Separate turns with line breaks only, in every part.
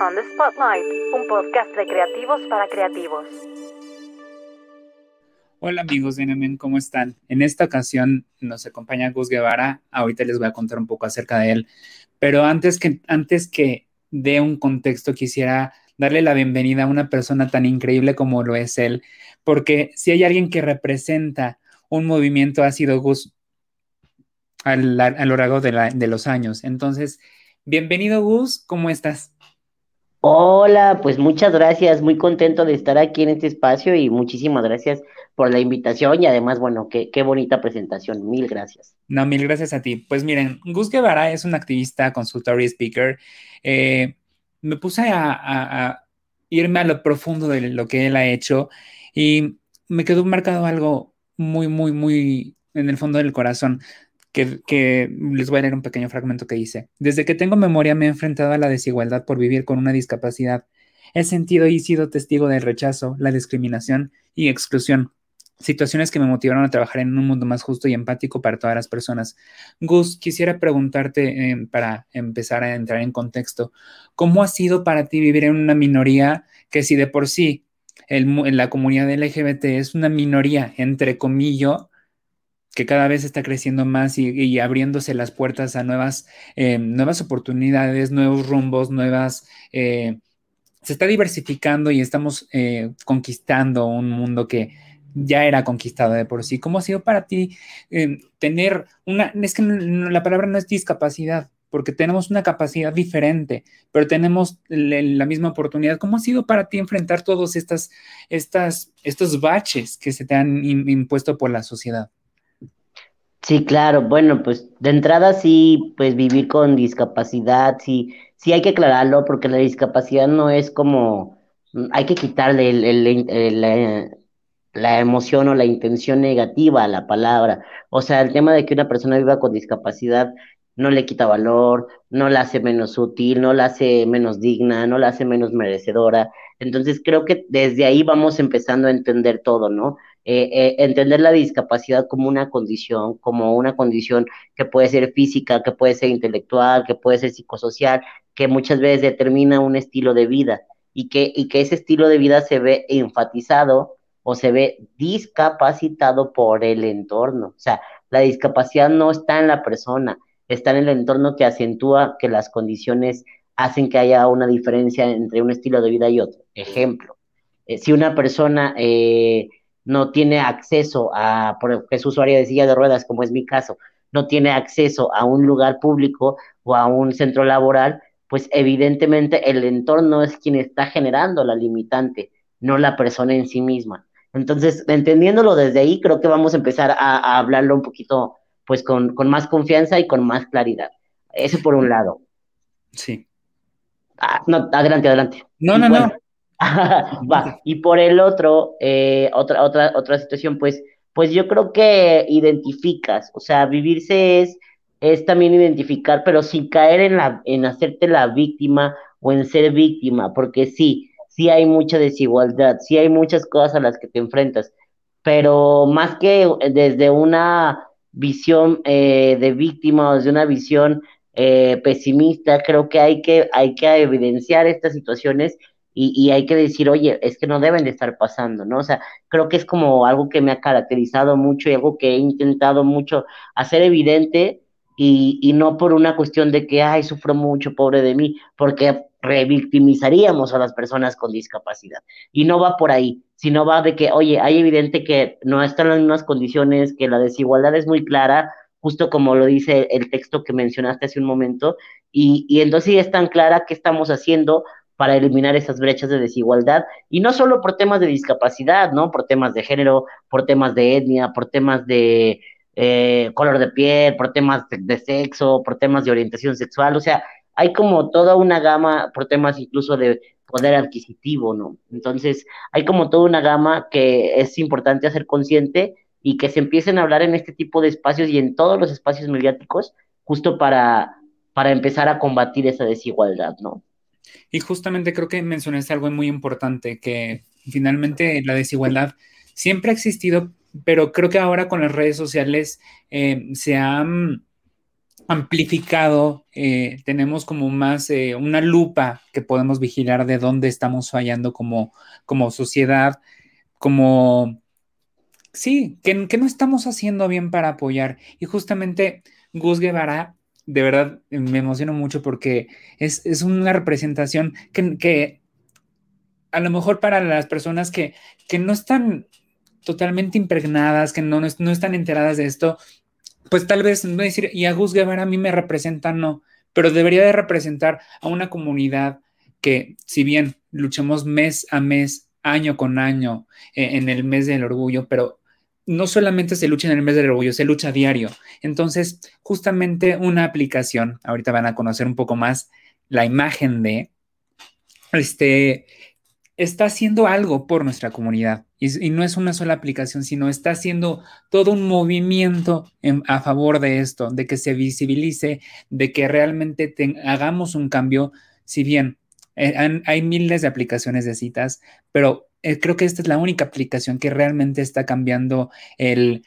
On the Spotlight, un podcast de creativos para creativos.
Hola amigos de NMN, ¿cómo están? En esta ocasión nos acompaña Gus Guevara. Ahorita les voy a contar un poco acerca de él. Pero antes que, antes que dé un contexto, quisiera darle la bienvenida a una persona tan increíble como lo es él. Porque si hay alguien que representa un movimiento, ha sido Gus a lo largo de, de los años. Entonces, bienvenido Gus, ¿cómo estás?
Hola, pues muchas gracias, muy contento de estar aquí en este espacio y muchísimas gracias por la invitación y además, bueno, qué, qué bonita presentación, mil gracias.
No, mil gracias a ti. Pues miren, Gus Guevara es un activista, consultor y speaker. Eh, me puse a, irme a lo profundo de lo que él ha hecho y me quedó marcado algo muy, muy, muy en el fondo del corazón que, les voy a leer un pequeño fragmento que dice. Desde que tengo memoria me he enfrentado a la desigualdad por vivir con una discapacidad. He sentido y sido testigo del rechazo, la discriminación y exclusión, situaciones que me motivaron a trabajar en un mundo más justo y empático para todas las personas. Gus, quisiera preguntarte, eh, para empezar a entrar en contexto, ¿cómo ha sido para ti vivir en una minoría que si de por sí en la comunidad LGBT es una minoría, entre comillas, que cada vez está creciendo más y, abriéndose las puertas a nuevas, eh, nuevas oportunidades, nuevos rumbos, nuevas... Eh, se está diversificando y estamos eh, conquistando un mundo que ya era conquistado de por sí. ¿Cómo ha sido para ti tener una... Es que la palabra no es discapacidad, porque tenemos una capacidad diferente, pero tenemos la misma oportunidad. ¿Cómo ha sido para ti enfrentar todos estas, estas, estos baches que se te han impuesto por la sociedad?
Sí, claro. Bueno, pues de entrada sí, pues vivir con discapacidad, sí, sí hay que aclararlo porque la discapacidad no es como, mm, hay que quitarle la, la emoción o la intención negativa a la palabra. O sea, el tema de que una persona viva con discapacidad no le quita valor, no la hace menos útil, no la hace menos digna, no la hace menos merecedora. Entonces creo que desde ahí vamos empezando a entender todo, ¿no? Eh, eh, entender la discapacidad como una condición, como una condición que puede ser física, que puede ser intelectual, que puede ser psicosocial, que muchas veces determina un estilo de vida y que, y que ese estilo de vida se ve enfatizado o se ve discapacitado por el entorno. O sea, la discapacidad no está en la persona, está en el entorno que acentúa que las condiciones hacen que haya una diferencia entre un estilo de vida y otro. Ejemplo, eh, si una persona no tiene acceso a, porque es usuario de silla de ruedas, como es mi caso, no tiene acceso a un lugar público o a un centro laboral, pues evidentemente el entorno es quien está generando la limitante, no la persona en sí misma. Entonces, entendiéndolo desde ahí, creo que vamos a empezar a, hablarlo un poquito, pues con, más confianza y con más claridad. Eso por un lado.
Sí.
Ah, no, adelante, adelante.
No, no, no.
Y por el otro, eh, otra, otra, otra situación, pues, pues yo creo que identificas, o sea, vivirse es, es también identificar, pero sin caer en la, en hacerte la víctima o en ser víctima, porque sí, sí hay mucha desigualdad, sí hay muchas cosas a las que te enfrentas, pero más que desde una visión eh, de víctima o desde una visión eh, pesimista, creo que hay que, hay que evidenciar estas situaciones y, hay que decir, oye, es que no deben de estar pasando, ¿no? O sea, creo que es como algo que me ha caracterizado mucho y algo que he intentado mucho hacer evidente y, y no por una cuestión de que, ay, sufro mucho, pobre de mí, porque revictimizaríamos a las personas con discapacidad. Y no va por ahí, sino va de que, oye, hay evidente que no están en las mismas condiciones, que la desigualdad es muy clara, justo como lo dice el texto que mencionaste hace un momento, y, y entonces es tan clara qué estamos haciendo para eliminar esas brechas de desigualdad, y no solo por temas de discapacidad, ¿no? Por temas de género, por temas de etnia, por temas de eh, color de piel, por temas de, sexo, por temas de orientación sexual, o sea, hay como toda una gama, por temas incluso de poder adquisitivo, ¿no? Entonces, hay como toda una gama que es importante hacer consciente y que se empiecen a hablar en este tipo de espacios y en todos los espacios mediáticos, justo para, para empezar a combatir esa desigualdad, ¿no?
Y justamente creo que mencionaste algo muy importante, que finalmente la desigualdad siempre ha existido, pero creo que ahora con las redes sociales eh, se ha amplificado, eh, tenemos como más eh, una lupa que podemos vigilar de dónde estamos fallando como, como sociedad, como, sí, que, no estamos haciendo bien para apoyar. Y justamente Gus Guevara, de verdad, me emociono mucho porque es, una representación que, que, a lo mejor para las personas que, que no están totalmente impregnadas, que no, no están enteradas de esto, pues tal vez no decir, y a Gus Guevara a mí me representa, no, pero debería de representar a una comunidad que, si bien luchemos mes a mes, año con año, eh, en el mes del orgullo, pero no solamente se lucha en el mes del orgullo, se lucha diario. Entonces, justamente una aplicación, ahorita van a conocer un poco más la imagen de, este, está haciendo algo por nuestra comunidad. Y, no es una sola aplicación, sino está haciendo todo un movimiento a favor de esto, de que se visibilice, de que realmente hagamos un cambio. Si bien eh, hay miles de aplicaciones de citas, pero eh, creo que esta es la única aplicación que realmente está cambiando el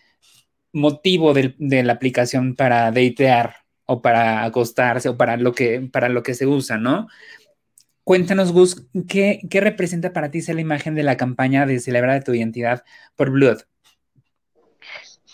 motivo de la aplicación para datear o para acostarse o para lo que, para lo que se usa, ¿no? Cuéntanos, Gus, ¿qué, representa para ti ser la imagen de la campaña de celebrar tu identidad por Blood?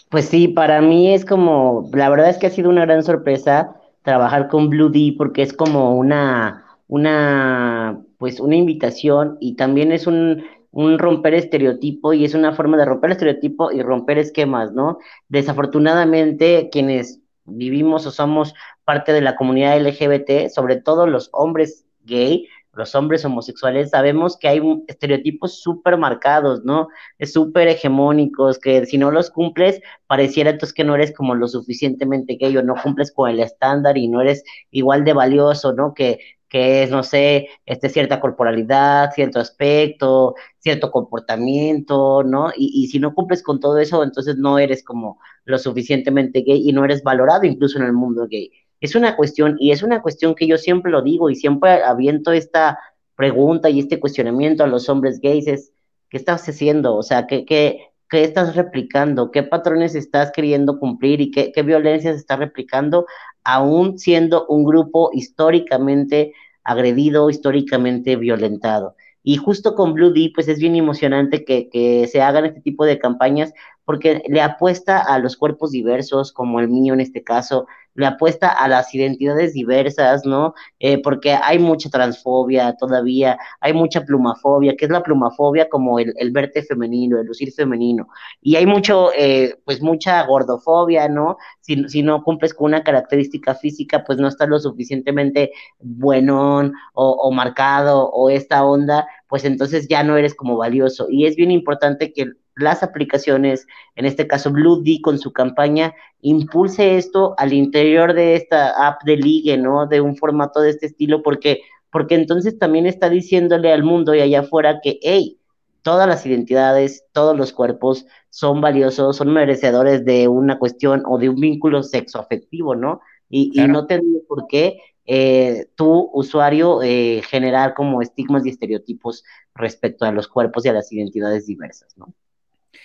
Pues sí, para mí es como, la verdad es que ha sido una gran sorpresa trabajar con Bloody porque es como una, una, pues una invitación y también es un, un romper estereotipo y es una forma de romper estereotipo y romper esquemas, ¿no? Desafortunadamente, quienes vivimos o somos parte de la comunidad LGBT, sobre todo los hombres gay, los hombres homosexuales, sabemos que hay estereotipos súper marcados, ¿no? Súper hegemónicos, que si no los cumples, pareciera entonces que no eres como lo suficientemente gay o no cumples con el estándar y no eres igual de valioso, ¿no? Que, que es, no sé, este, cierta corporalidad, cierto aspecto, cierto comportamiento, ¿no? Y, y si no cumples con todo eso, entonces no eres como lo suficientemente gay y no eres valorado incluso en el mundo gay. Es una cuestión, y es una cuestión que yo siempre lo digo y siempre aviento esta pregunta y este cuestionamiento a los hombres gays, es, ¿qué estás haciendo? O sea, ¿qué, qué, qué estás replicando? ¿Qué patrones estás queriendo cumplir y qué, qué violencias estás replicando, aún siendo un grupo históricamente agredido, históricamente violentado? Y justo con Blue D, pues es bien emocionante que, que, se hagan este tipo de campañas porque le apuesta a los cuerpos diversos, como el mío en este caso, le apuesta a las identidades diversas, ¿no? Eh, porque hay mucha transfobia todavía, hay mucha plumafobia, que es la plumafobia como el, verte femenino, el lucir femenino, y hay mucho, eh, pues mucha gordofobia, ¿no? Si, si, no cumples con una característica física, pues no estás lo suficientemente buenón o, o marcado o esta onda, pues entonces ya no eres como valioso. Y es bien importante que las aplicaciones, en este caso Blue D con su campaña, impulse esto al interior de esta app de ligue, ¿no? De un formato de este estilo, porque, porque entonces también está diciéndole al mundo y allá afuera que, hey, todas las identidades, todos los cuerpos son valiosos, son merecedores de una cuestión o de un vínculo sexoafectivo, ¿no? Y, y no tendría por qué eh, tu usuario eh, generar como estigmas y estereotipos respecto a los cuerpos y a las identidades diversas, ¿no?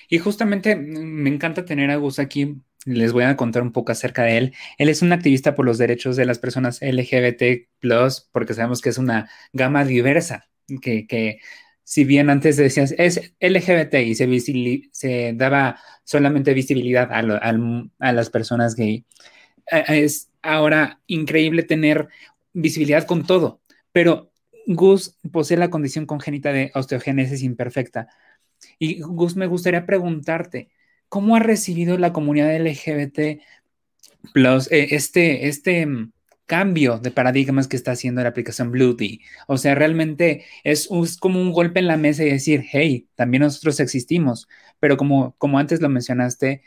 Y justamente mm, me encanta tener a Gus aquí. Les voy a contar un poco acerca de él. Él es un activista por los derechos de las personas LGBT, porque sabemos que es una gama diversa, que, si bien antes decías es LGBT y se, daba solamente visibilidad a, las personas gay, eh, es ahora increíble tener visibilidad con todo, pero Gus posee la condición congénita de osteogénesis imperfecta, y Gus, me gustaría preguntarte, ¿cómo ha recibido la comunidad LGBT plus eh, este, este mm, cambio de paradigmas que está haciendo la aplicación Bluetooth? O sea, realmente es, como un golpe en la mesa y decir, hey, también nosotros existimos, pero como, como antes lo mencionaste,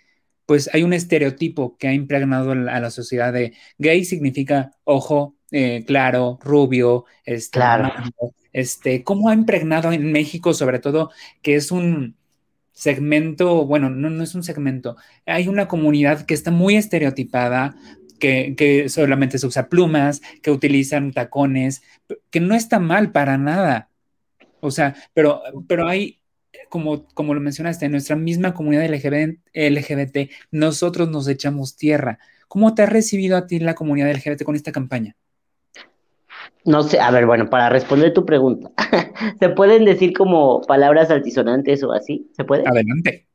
pues hay un estereotipo que ha impregnado a la sociedad de gay significa ojo eh, claro, rubio, este, claro este, cómo ha impregnado en México, sobre todo, que es un segmento, bueno, no, es un segmento, hay una comunidad que está muy estereotipada, que, que, solamente se usa plumas, que utilizan tacones, que no está mal para nada. O sea, pero, pero hay, como, como lo mencionaste, en nuestra misma comunidad LGBT, LGBT, nosotros nos echamos tierra. ¿Cómo te ha recibido a ti la comunidad LGBT con esta campaña?
No sé, a ver, bueno, para responder tu pregunta, ¿se pueden decir como palabras altisonantes o así? ¿Se puede?
Adelante.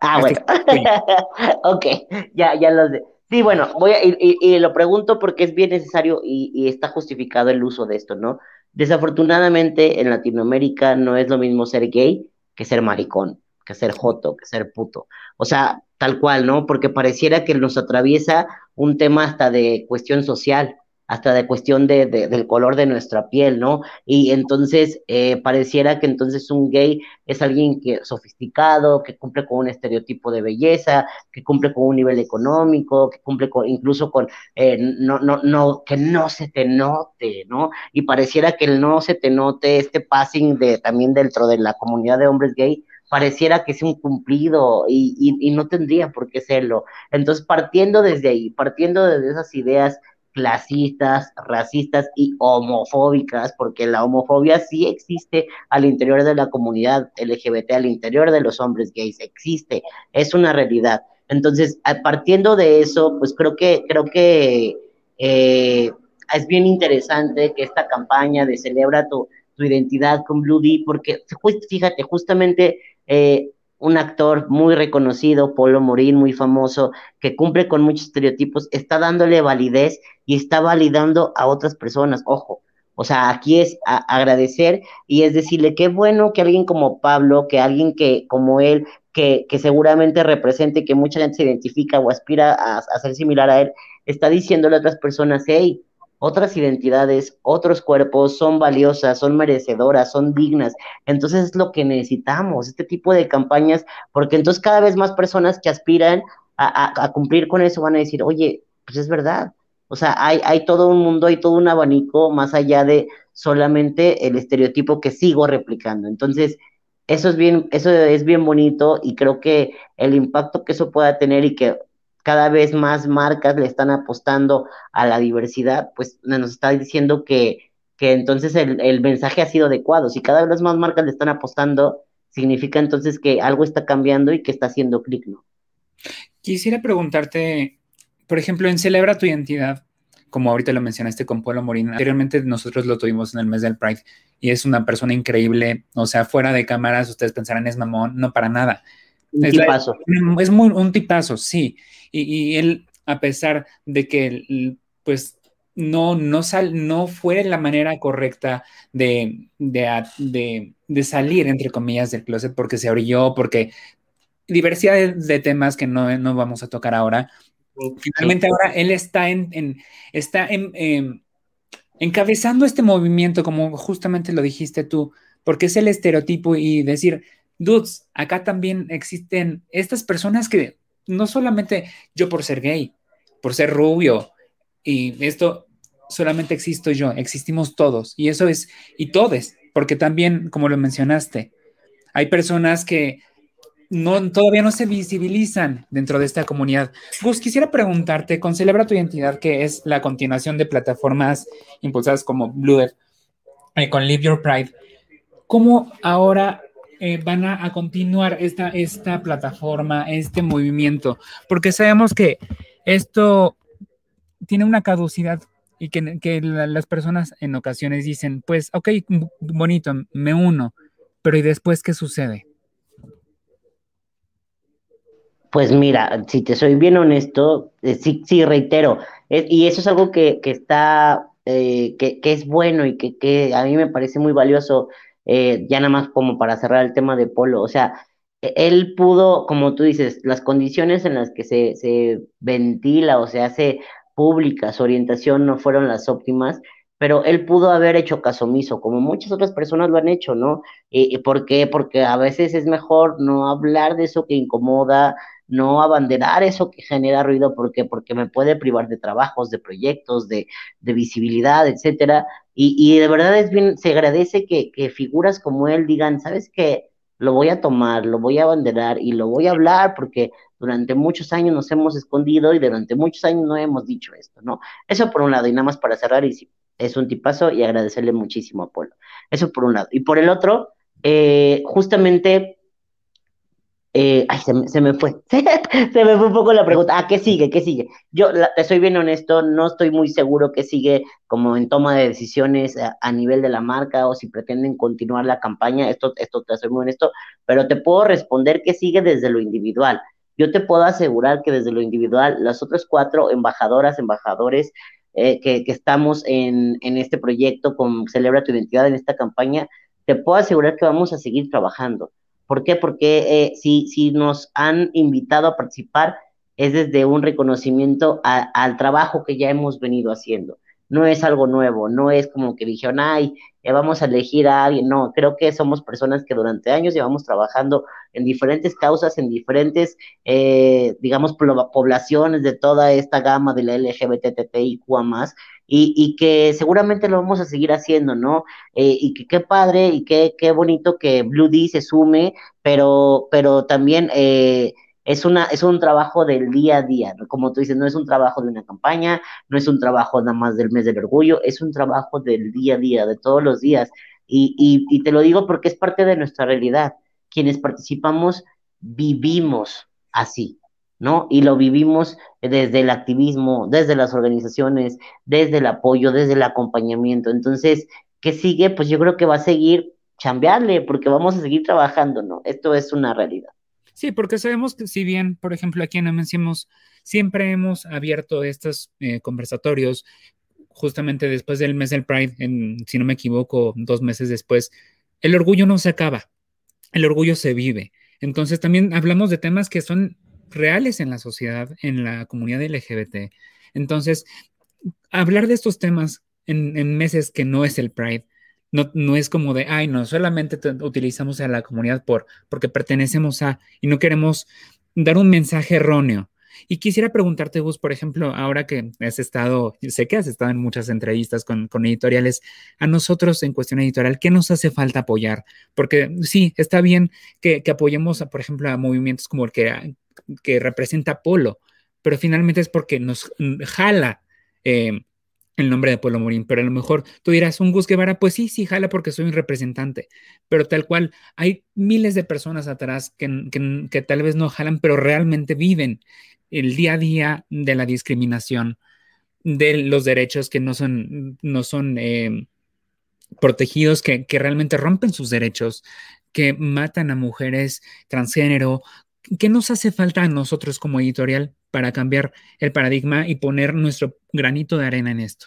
Ah, bueno. ok, ya, ya lo sé. Sí, bueno, voy a, y, lo pregunto porque es bien necesario y, y, está justificado el uso de esto, ¿no? Desafortunadamente en Latinoamérica no es lo mismo ser gay que ser maricón, que ser joto, que ser puto. O sea, tal cual, ¿no? Porque pareciera que nos atraviesa un tema hasta de cuestión social hasta de cuestión de, del color de nuestra piel, ¿no? Y entonces eh, pareciera que entonces un gay es alguien que sofisticado, que cumple con un estereotipo de belleza, que cumple con un nivel económico, que cumple con, incluso con, eh, no, no, no, que no se te note, ¿no? Y pareciera que el no se te note, este passing de también dentro de la comunidad de hombres gay, pareciera que es un cumplido y, y, y no tendría por qué serlo. Entonces, partiendo desde ahí, partiendo desde esas ideas clasistas, racistas y homofóbicas, porque la homofobia sí existe al interior de la comunidad LGBT, al interior de los hombres gays, existe, es una realidad. Entonces, partiendo de eso, pues creo que, creo que eh, es bien interesante que esta campaña de celebra tu, tu identidad con Blue D, porque fíjate, justamente eh, un actor muy reconocido, Polo Morín, muy famoso, que cumple con muchos estereotipos, está dándole validez y está validando a otras personas. Ojo, o sea, aquí es agradecer y es decirle qué bueno que alguien como Pablo, que alguien que como él, que, que seguramente represente, que mucha gente se identifica o aspira a, a ser similar a él, está diciéndole a otras personas, hey, otras identidades, otros cuerpos son valiosas, son merecedoras, son dignas. Entonces es lo que necesitamos, este tipo de campañas, porque entonces cada vez más personas que aspiran a, cumplir con eso van a decir, oye, pues es verdad. O sea, hay, hay todo un mundo, hay todo un abanico más allá de solamente el estereotipo que sigo replicando. Entonces, eso es bien, eso es bien bonito y creo que el impacto que eso pueda tener y que cada vez más marcas le están apostando a la diversidad, pues nos está diciendo que, que entonces el, mensaje ha sido adecuado. Si cada vez más marcas le están apostando, significa entonces que algo está cambiando y que está haciendo clic, ¿no?
Quisiera preguntarte, por ejemplo, en Celebra tu identidad, como ahorita lo mencionaste con Pueblo Morín, anteriormente nosotros lo tuvimos en el mes del Pride y es una persona increíble, o sea, fuera de cámaras ustedes pensarán es mamón, no para nada.
Un tipazo.
es muy, un tipazo, sí. Y, él, a pesar de que, pues, no, no, sal, no fue la manera correcta de, de, de, salir, entre comillas, del closet, porque se abrió, porque diversidad de, temas que no, no, vamos a tocar ahora. Finalmente ahora él está en, en está en, em, encabezando este movimiento, como justamente lo dijiste tú, porque es el estereotipo y decir, dudes, acá también existen estas personas que no solamente yo por ser gay, por ser rubio, y esto solamente existo yo, existimos todos, y eso es, y todes, porque también, como lo mencionaste, hay personas que no, todavía no se visibilizan dentro de esta comunidad. Gus, quisiera preguntarte, con Celebra tu Identidad, que es la continuación de plataformas impulsadas como Blue eh, con Live Your Pride, ¿cómo ahora eh, van a, continuar esta, esta plataforma, este movimiento, porque sabemos que esto tiene una caducidad y que, las personas en ocasiones dicen, pues, ok, bonito, me uno, pero ¿y después qué sucede?
Pues mira, si te soy bien honesto, eh, sí, sí, reitero, y eso es algo que, está, eh, que, que, es bueno y que, que, a mí me parece muy valioso eh, ya nada más como para cerrar el tema de Polo, o sea, e-, él pudo, como tú dices, las condiciones en las que se, se ventila o se hace pública su orientación no fueron las óptimas, pero él pudo haber hecho caso omiso, como muchas otras personas lo han hecho, ¿no? ¿Y, por qué? Porque a veces es mejor no hablar de eso que incomoda, no abanderar eso que genera ruido, porque Porque me puede privar de trabajos, de proyectos, de, de visibilidad, etcétera, y, y de verdad es bien, se agradece que, que figuras como él digan, ¿sabes qué? Lo voy a tomar, lo voy a abanderar y lo voy a hablar porque durante muchos años nos hemos escondido y durante muchos años no hemos dicho esto, ¿no? Eso por un lado, y nada más para cerrar, y es un tipazo y agradecerle muchísimo a Polo. Eso por un lado. Y por el otro, eh, justamente Eh, ay, se me, fue. se me fue un poco la pregunta. Ah, ¿qué sigue? ¿Qué sigue? Yo te soy bien honesto, no estoy muy seguro qué sigue como en toma de decisiones a, nivel de la marca o si pretenden continuar la campaña. Esto, esto te soy muy honesto, pero te puedo responder qué sigue desde lo individual. Yo te puedo asegurar que desde lo individual, las otras cuatro embajadoras, embajadores eh, que, que, estamos en, en este proyecto con Celebra tu Identidad, en esta campaña, te puedo asegurar que vamos a seguir trabajando ¿Por qué? Porque eh, si, si nos han invitado a participar es desde un reconocimiento al trabajo que ya hemos venido haciendo. No es algo nuevo, no es como que dijeron, ay, eh, vamos a elegir a alguien. No, creo que somos personas que durante años llevamos trabajando en diferentes causas, en diferentes, eh, digamos, poblaciones de toda esta gama de la LGBTTIQ más, y, y, que seguramente lo vamos a seguir haciendo, ¿no? Eh, y que qué padre y qué, qué bonito que Blue D se sume, pero, pero también eh, es, una, es un trabajo del día a día, como tú dices, no es un trabajo de una campaña, no es un trabajo nada más del mes del orgullo, es un trabajo del día a día, de todos los días. Y, y, y te lo digo porque es parte de nuestra realidad. Quienes participamos vivimos así, ¿no? Y lo vivimos desde el activismo, desde las organizaciones, desde el apoyo, desde el acompañamiento. Entonces, ¿qué sigue? Pues yo creo que va a seguir chambearle, porque vamos a seguir trabajando, ¿no? Esto es una realidad.
Sí, porque sabemos que si bien, por ejemplo, aquí en Amencimos, siempre hemos abierto estos eh, conversatorios, justamente después del mes del Pride, en, si no me equivoco, dos meses después, el orgullo no se acaba, el orgullo se vive. Entonces también hablamos de temas que son reales en la sociedad, en la comunidad LGBT. Entonces, hablar de estos temas en, meses que no es el Pride, no, no, es como de, ay, no, solamente utilizamos a la comunidad por, porque pertenecemos a, y no queremos dar un mensaje erróneo. Y quisiera preguntarte, Gus, por ejemplo, ahora que has estado, sé que has estado en muchas entrevistas con, editoriales, a nosotros en cuestión editorial, ¿qué nos hace falta apoyar? Porque sí, está bien que, apoyemos, por ejemplo, a movimientos como el que, que representa Polo, pero finalmente es porque nos jala eh, el nombre de Polo Morín, pero a lo mejor tú dirás, un Gus Guevara, pues sí, sí, jala porque soy un representante, pero tal cual, hay miles de personas atrás que, que, tal vez no jalan, pero realmente viven el día a día de la discriminación, de los derechos que no son, no son eh, protegidos, que, que realmente rompen sus derechos, que matan a mujeres transgénero, ¿Qué nos hace falta a nosotros como editorial para cambiar el paradigma y poner nuestro granito de arena en esto?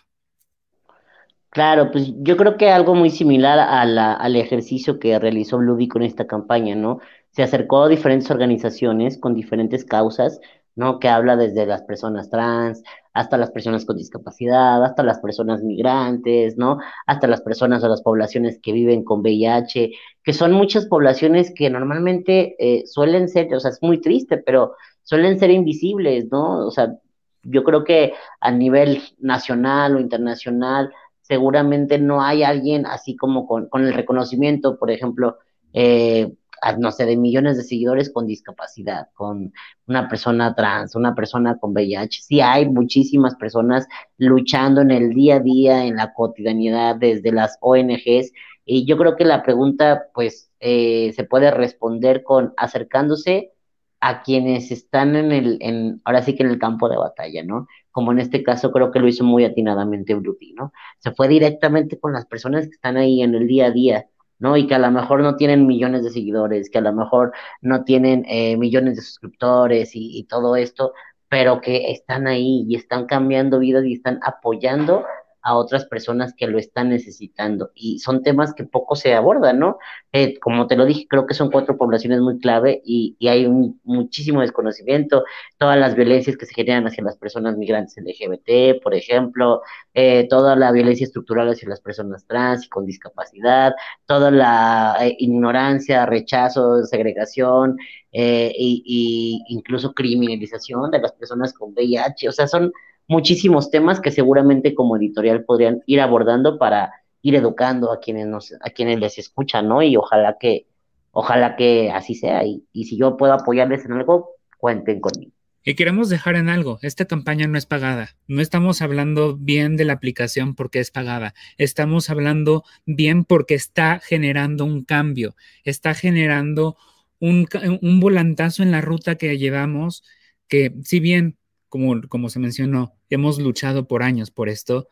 Claro, pues yo creo que algo muy similar al ejercicio que realizó Bloody con esta campaña, ¿no? Se acercó a diferentes organizaciones con diferentes causas, ¿no? Que habla desde las personas trans, hasta las personas con discapacidad, hasta las personas migrantes, ¿no? Hasta las personas o las poblaciones que viven con VIH, que son muchas poblaciones que normalmente eh, suelen ser, o sea, es muy triste, pero suelen ser invisibles, ¿no? O sea, yo creo que a nivel nacional o internacional, seguramente no hay alguien así como con, con el reconocimiento, por ejemplo, eh, no sé, de millones de seguidores con discapacidad, con una persona trans, una persona con VIH. Sí hay muchísimas personas luchando en el día a día, en la cotidianidad, desde las ONGs. Y yo creo que la pregunta, pues, eh, se puede responder con acercándose a quienes están en el, en, ahora sí que en el campo de batalla, ¿no? Como en este caso creo que lo hizo muy atinadamente Bruti, ¿no? Se fue directamente con las personas que están ahí en el día a día, ¿no? Y que a lo mejor no tienen millones de seguidores, que a lo mejor no tienen eh, millones de suscriptores y, y, todo esto, pero que están ahí y están cambiando vidas y están apoyando a otras personas que lo están necesitando. Y son temas que poco se abordan, ¿no? Eh, como te lo dije, creo que son cuatro poblaciones muy clave y, hay un, muchísimo desconocimiento. Todas las violencias que se generan hacia las personas migrantes LGBT, por ejemplo, eh, toda la violencia estructural hacia las personas trans y con discapacidad, toda la eh, ignorancia, rechazo, segregación, y, incluso criminalización de las personas con VIH. O sea, son muchísimos temas que seguramente como editorial podrían ir abordando para ir educando a quienes nos, a quienes les escuchan, ¿no? Y ojalá que, ojalá que así sea. Y, y si yo puedo apoyarles en algo, cuenten conmigo.
Y queremos dejar en algo, esta campaña no es pagada. No estamos hablando bien de la aplicación porque es pagada. Estamos hablando bien porque está generando un cambio, está generando un, un volantazo en la ruta que llevamos, que si bien, como, como se mencionó, hemos luchado por años por esto,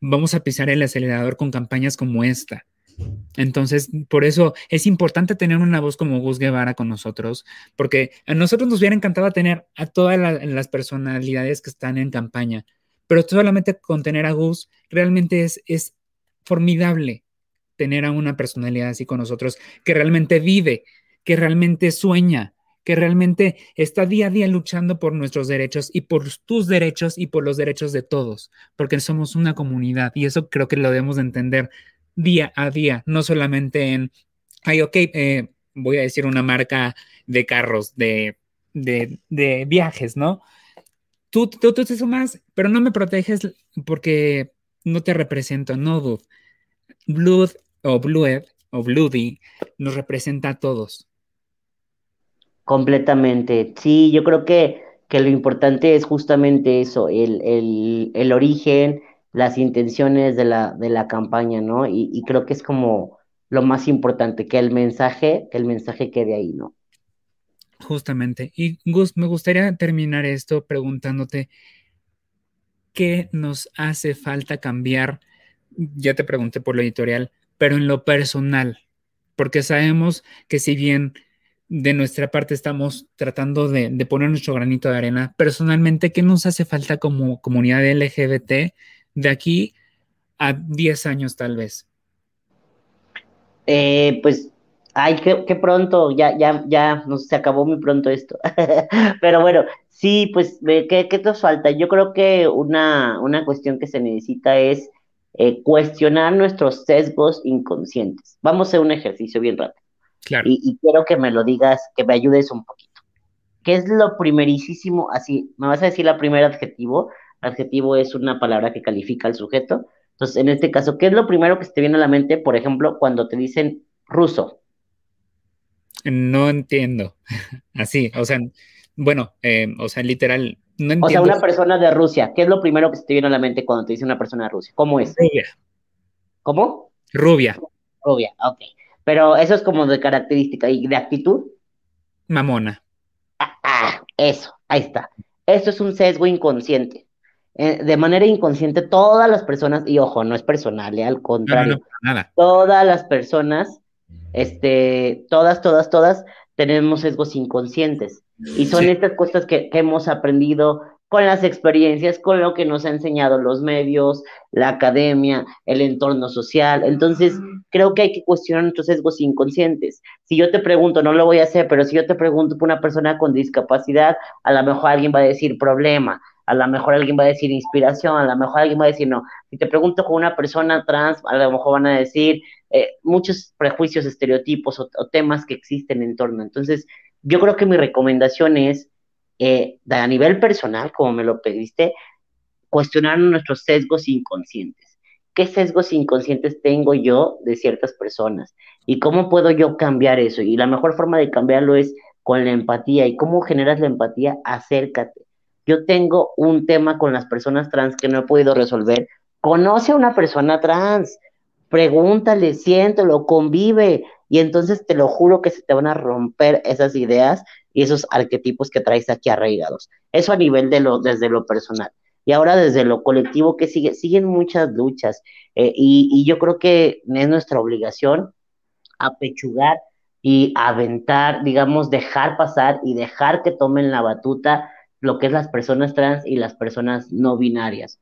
vamos a pisar el acelerador con campañas como esta. Entonces, por eso es importante tener una voz como Gus Guevara con nosotros, porque a nosotros nos hubiera encantado tener a todas las personalidades que están en campaña, pero solamente con tener a Gus realmente es, es formidable tener a una personalidad así con nosotros que realmente vive, que realmente sueña, que realmente está día a día luchando por nuestros derechos y por tus derechos y por los derechos de todos, porque somos una comunidad y eso creo que lo debemos de entender día a día, no solamente en, ay, ok, eh, voy a decir una marca de carros, de, de, viajes, ¿no? Tú, tú, tú te sumas, pero no me proteges porque no te represento, no, dude. Blood o Blued o Bloody nos representa a todos.
Completamente. Sí, yo creo que, que lo importante es justamente eso, el, el, el origen, las intenciones de la, de la campaña, ¿no? Y, y, creo que es como lo más importante, que el mensaje, que el mensaje quede ahí, ¿no?
Justamente. Y Gus, me gustaría terminar esto preguntándote, ¿qué nos hace falta cambiar? Ya te pregunté por lo editorial, pero en lo personal, porque sabemos que si bien de nuestra parte estamos tratando de, poner nuestro granito de arena. Personalmente, ¿qué nos hace falta como comunidad LGBT de aquí a 10 años tal vez?
Eh, pues, ay, qué, pronto, ya, ya, ya, no se acabó muy pronto esto. Pero bueno, sí, pues, ¿qué, ¿qué, nos falta? Yo creo que una, una cuestión que se necesita es eh, cuestionar nuestros sesgos inconscientes. Vamos a hacer un ejercicio bien rápido. Y, quiero que me lo digas, que me ayudes un poquito. ¿Qué es lo primerísimo? Así, me vas a decir la primera adjetivo. Adjetivo es una palabra que califica al sujeto. Entonces, en este caso, ¿qué es lo primero que se te viene a la mente, por ejemplo, cuando te dicen ruso?
No entiendo. Así, o sea, bueno, eh, o sea, literal, no entiendo. O
sea, una persona de Rusia, ¿qué es lo primero que se te viene a la mente cuando te dice una persona de Rusia? ¿Cómo es?
Rubia.
¿Cómo?
Rubia.
Rubia, ok. Pero eso es como de característica y de actitud.
Mamona.
Ah, ah, eso, ahí está. Esto es un sesgo inconsciente. Eh, de manera inconsciente, todas las personas, y ojo, no es personal, eh, al contrario,
nada.
todas las personas, este, todas, todas, todas, tenemos sesgos inconscientes. Y son estas cosas que, que hemos aprendido con las experiencias, con lo que nos ha enseñado los medios, la academia, el entorno social. Entonces, creo que hay que cuestionar nuestros sesgos inconscientes. Si yo te pregunto, no lo voy a hacer, pero si yo te pregunto por una persona con discapacidad, a lo mejor alguien va a decir problema, a lo mejor alguien va a decir inspiración, a lo mejor alguien va a decir no. Si te pregunto con una persona trans, a lo mejor van a decir eh, muchos prejuicios, estereotipos o, o temas que existen en torno. Entonces, yo creo que mi recomendación es eh, a nivel personal, como me lo pediste, cuestionar nuestros sesgos inconscientes. ¿Qué sesgos inconscientes tengo yo de ciertas personas? ¿Y cómo puedo yo cambiar eso? Y la mejor forma de cambiarlo es con la empatía. ¿Y cómo generas la empatía? Acércate. Yo tengo un tema con las personas trans que no he podido resolver. Conoce a una persona trans, pregúntale, siéntelo, convive, y entonces te lo juro que se te van a romper esas ideas y esos arquetipos que traes aquí arraigados. Eso a nivel de lo, desde lo personal. Y ahora desde lo colectivo que sigue, siguen muchas luchas. Eh, y, yo creo que es nuestra obligación apechugar y aventar, digamos, dejar pasar y dejar que tomen la batuta lo que es las personas trans y las personas no binarias.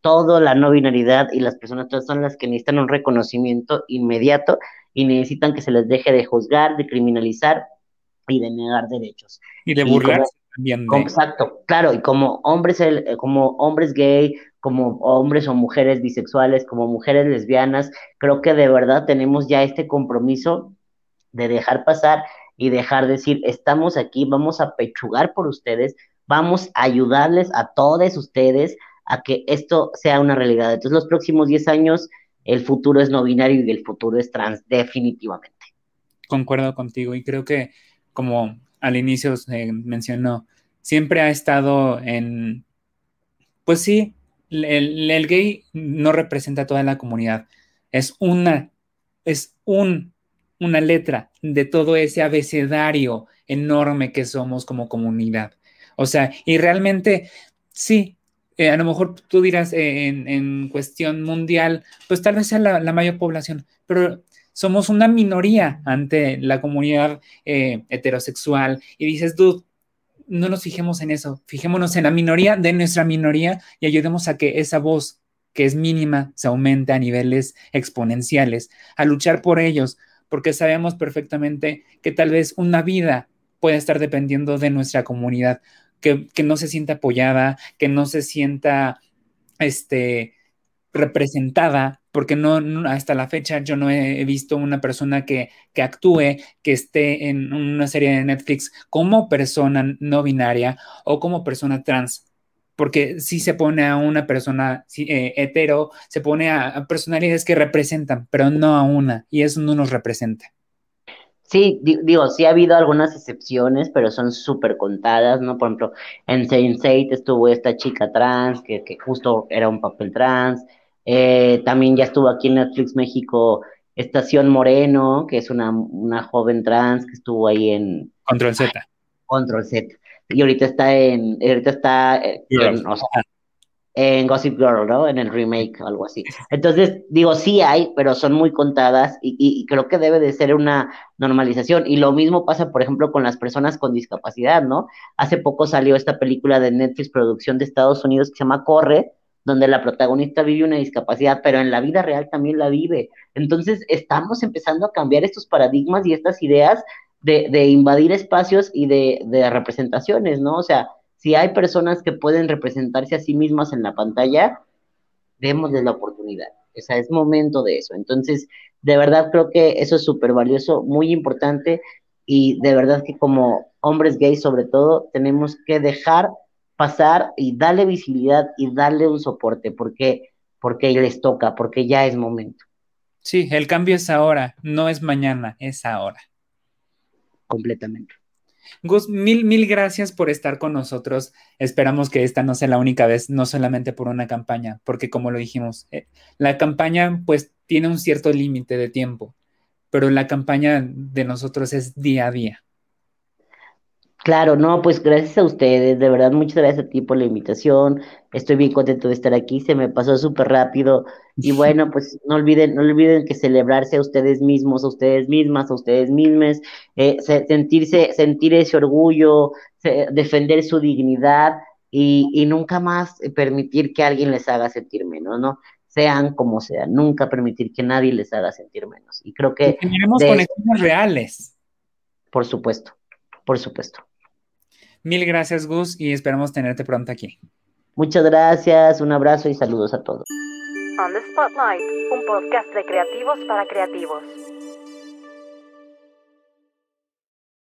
Todo la no binaridad y las personas trans son las que necesitan un reconocimiento inmediato y necesitan que se les deje de juzgar, de criminalizar y de negar derechos.
Y de burlarse también.
exacto, claro, y como hombres, eh, como hombres gay, como hombres o mujeres bisexuales, como mujeres lesbianas, creo que de verdad tenemos ya este compromiso de dejar pasar y dejar decir, estamos aquí, vamos a pechugar por ustedes, vamos a ayudarles a todos ustedes a que esto sea una realidad. Entonces, los próximos 10 años, el futuro es no binario y el futuro es trans, definitivamente.
Concuerdo contigo y creo que como al inicio se mencionó, siempre ha estado en, pues sí, el, gay no representa a toda la comunidad, es una, es un, una letra de todo ese abecedario enorme que somos como comunidad. O sea, y realmente, sí, eh, a lo mejor tú dirás eh, en, cuestión mundial, pues tal vez sea la, mayor población, pero somos una minoría ante la comunidad eh, heterosexual. Y dices, dude, no nos fijemos en eso, fijémonos en la minoría de nuestra minoría y ayudemos a que esa voz que es mínima se aumente a niveles exponenciales, a luchar por ellos, porque sabemos perfectamente que tal vez una vida puede estar dependiendo de nuestra comunidad, que, no se sienta apoyada, que no se sienta este, representada, porque no, hasta la fecha yo no he visto una persona que, que, actúe, que esté en una serie de Netflix como persona no binaria o como persona trans. Porque si se pone a una persona eh, hetero, se pone a personalidades que representan, pero no a una, y eso no nos representa.
Sí, digo, sí ha habido algunas excepciones, pero son súper contadas, ¿no? Por ejemplo, en Saint estuvo esta chica trans, que, que justo era un papel trans. Eh, también ya estuvo aquí en Netflix México Estación Moreno, que es una, una joven trans que estuvo ahí en...
Control Z.
Control Z. Y ahorita está en... Ahorita está... Eh, en, o sea, en Gossip Girl, ¿no? En el remake o algo así. Entonces, digo, sí hay, pero son muy contadas y, creo que debe de ser una normalización. Y lo mismo pasa, por ejemplo, con las personas con discapacidad, ¿no? Hace poco salió esta película de Netflix, producción de Estados Unidos, que se llama Corre, donde la protagonista vive una discapacidad, pero en la vida real también la vive. Entonces, estamos empezando a cambiar estos paradigmas y estas ideas de, invadir espacios y de, de representaciones, ¿no? O sea, si hay personas que pueden representarse a sí mismas en la pantalla, démosles la oportunidad. O sea, es momento de eso. Entonces, de verdad creo que eso es súper valioso, muy importante y de verdad que como hombres gays sobre todo tenemos que dejar pasar y darle visibilidad y darle un soporte porque porque les toca, porque ya es momento.
Sí, el cambio es ahora, no es mañana, es ahora.
Completamente.
Gus, mil, mil gracias por estar con nosotros. Esperamos que esta no sea la única vez, no solamente por una campaña, porque como lo dijimos, eh, la campaña pues tiene un cierto límite de tiempo, pero la campaña de nosotros es día a día.
Claro, no, pues gracias a ustedes, de verdad, muchas gracias a ti por la invitación. Estoy bien contento de estar aquí, se me pasó súper rápido. Y bueno, pues no olviden, no olviden que celebrarse a ustedes mismos, a ustedes mismas, a ustedes mismas, eh, sentirse, sentir ese orgullo, defender su dignidad y, y nunca más permitir que alguien les haga sentir menos, ¿no? Sean como sean, nunca permitir que nadie les haga sentir menos. Y creo que.
tenemos conexiones reales.
Por supuesto, por supuesto.
Mil gracias, Gus, y esperamos tenerte pronto aquí.
Muchas gracias, un abrazo y saludos a todos.
On the Spotlight, un podcast de creativos para creativos.